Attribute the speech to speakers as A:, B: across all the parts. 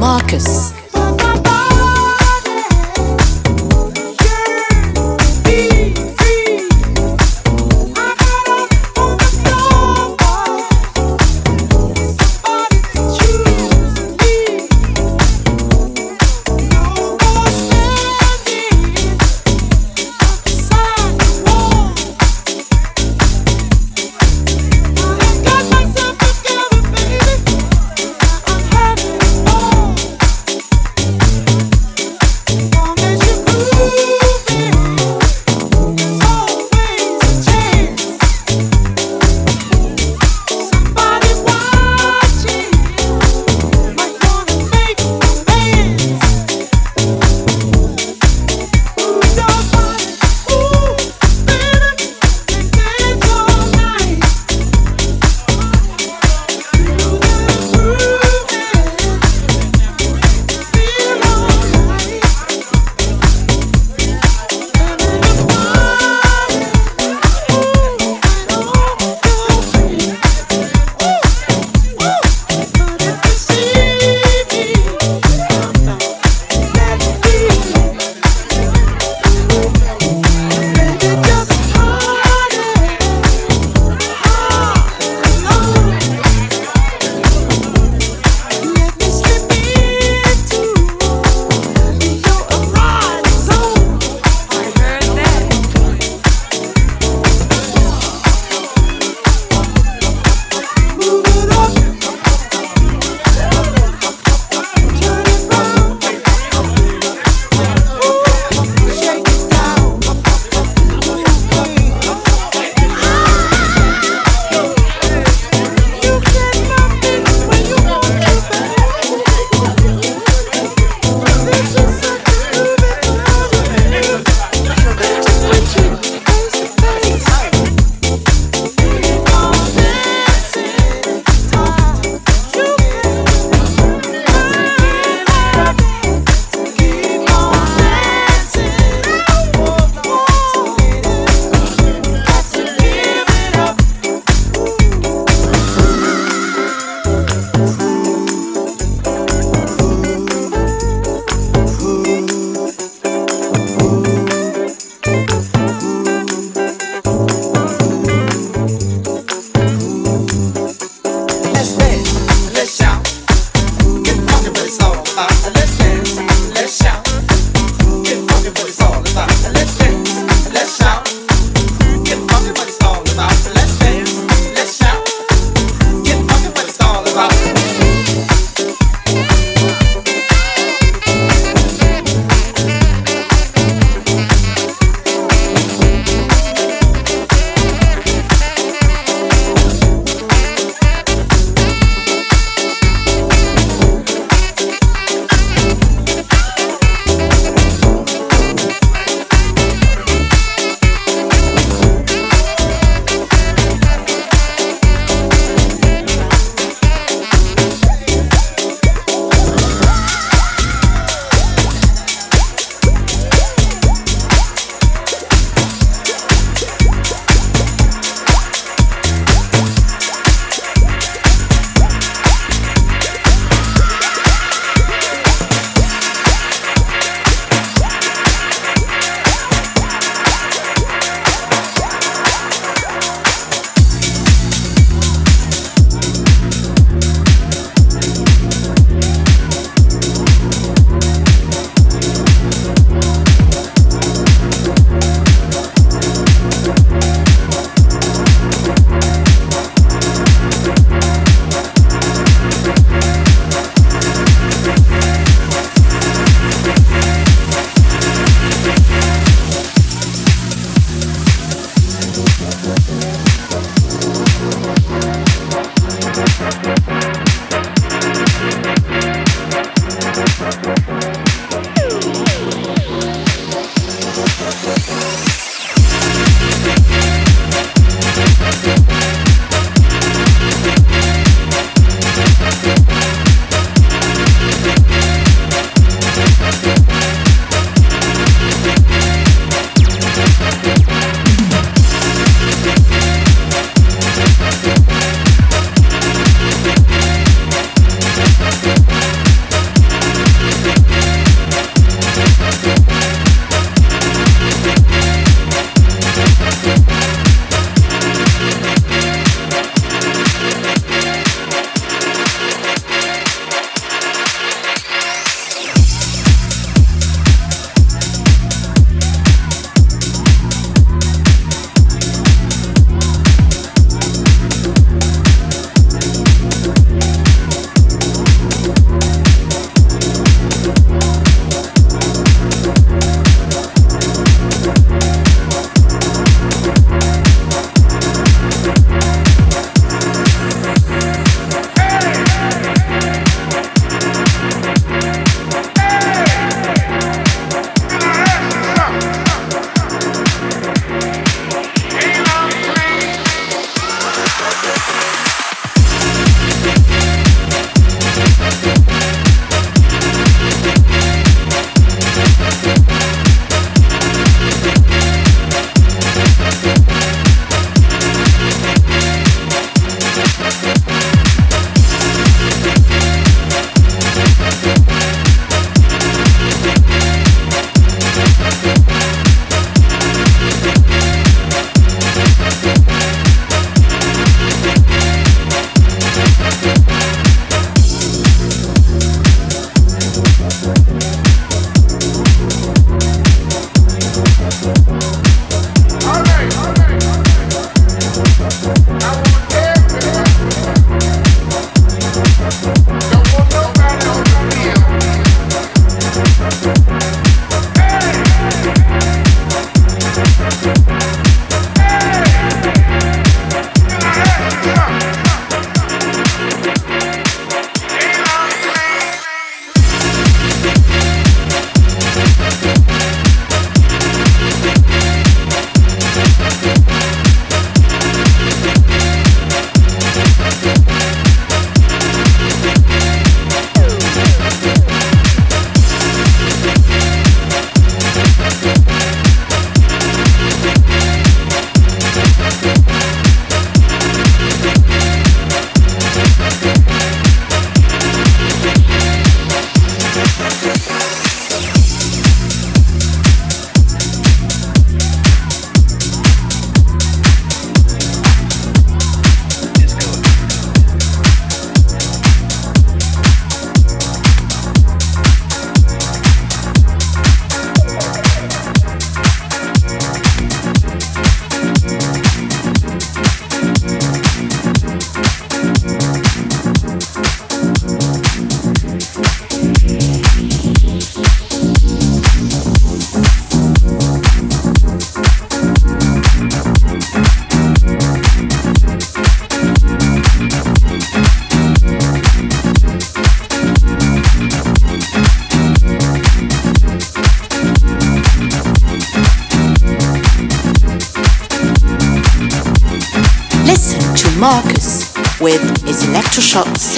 A: Marcus.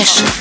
B: Electroshock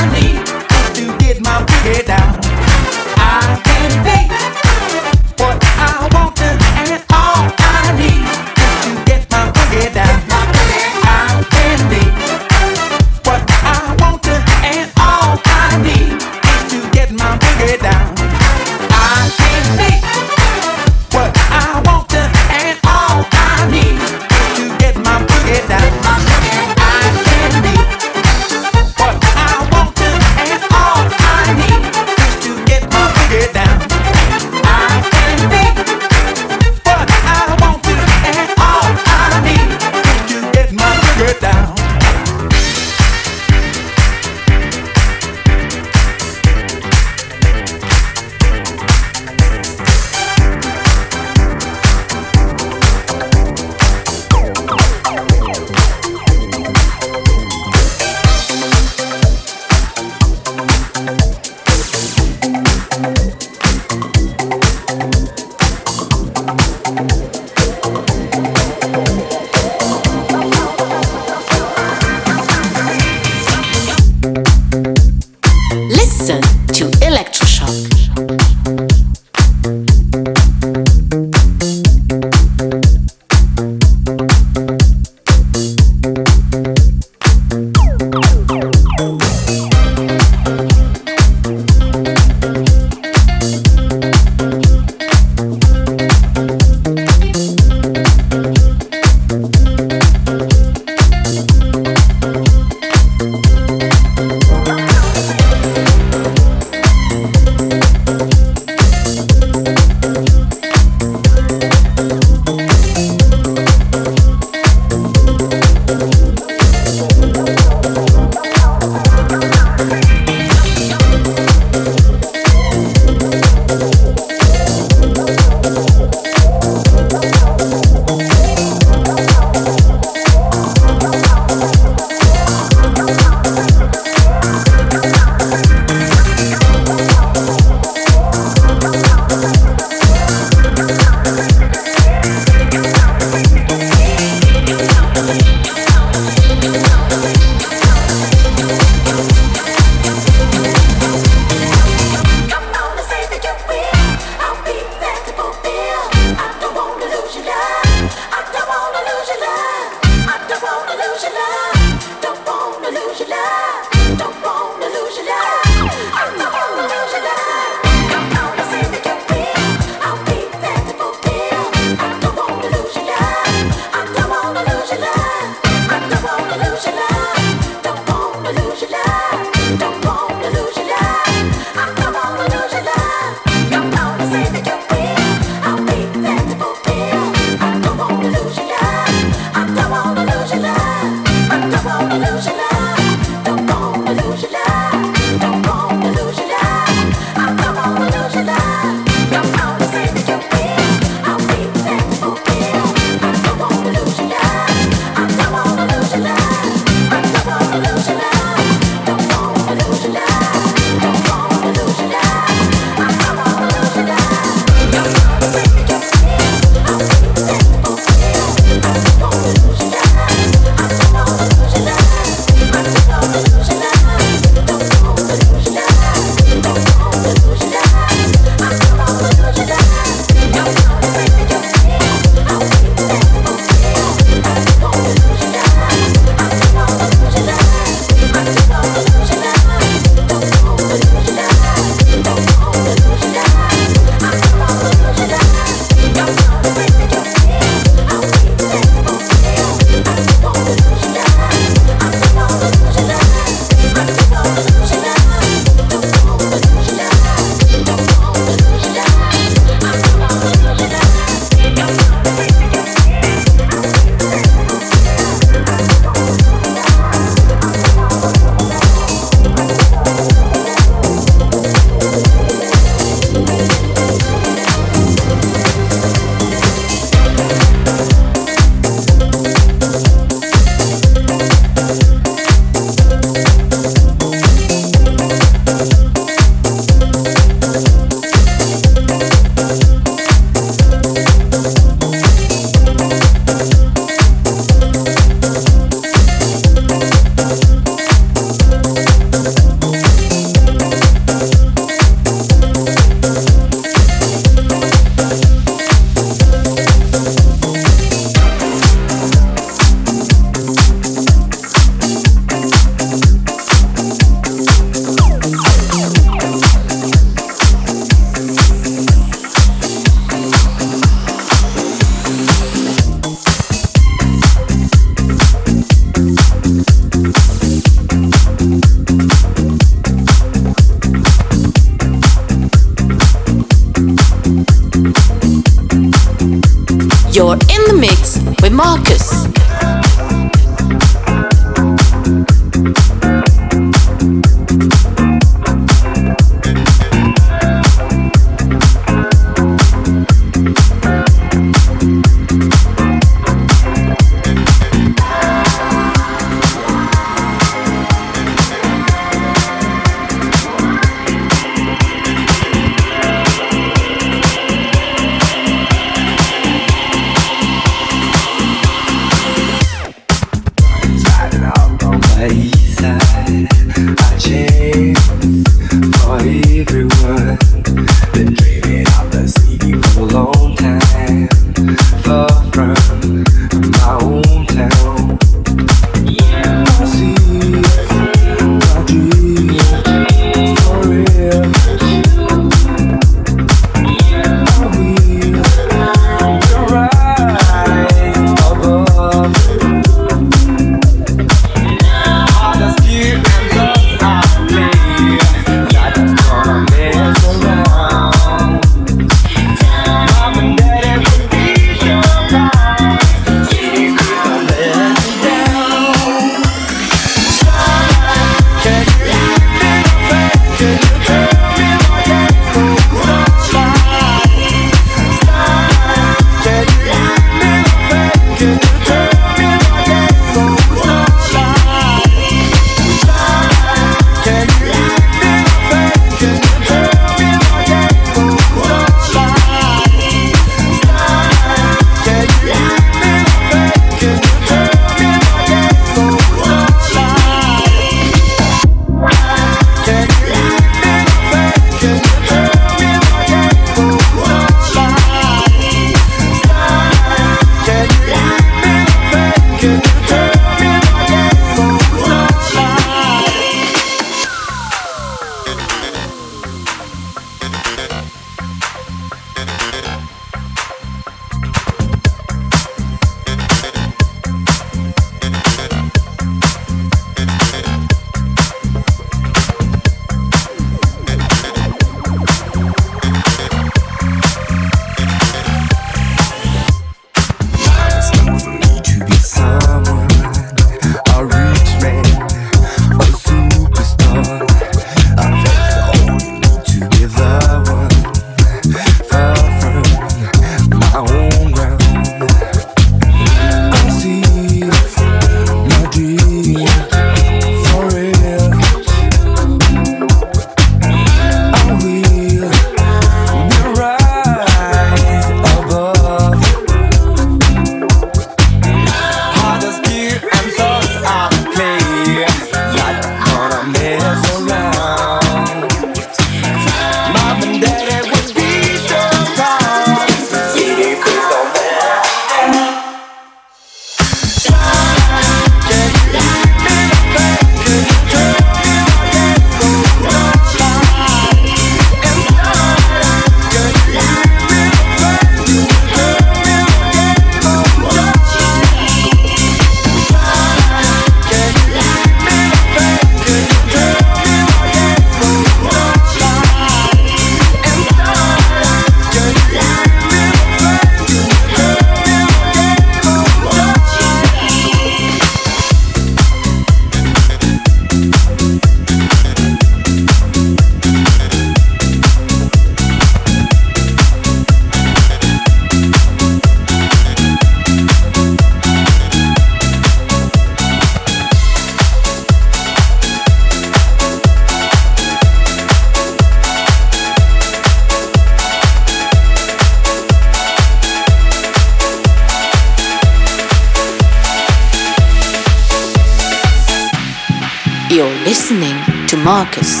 A: Marcus.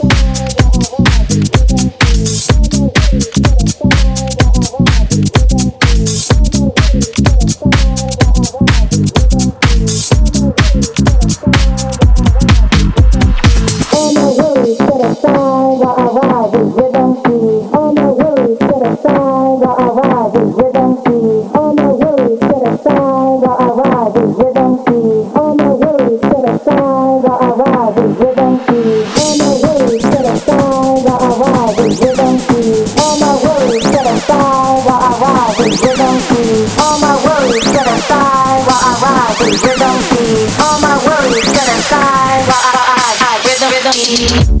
C: All my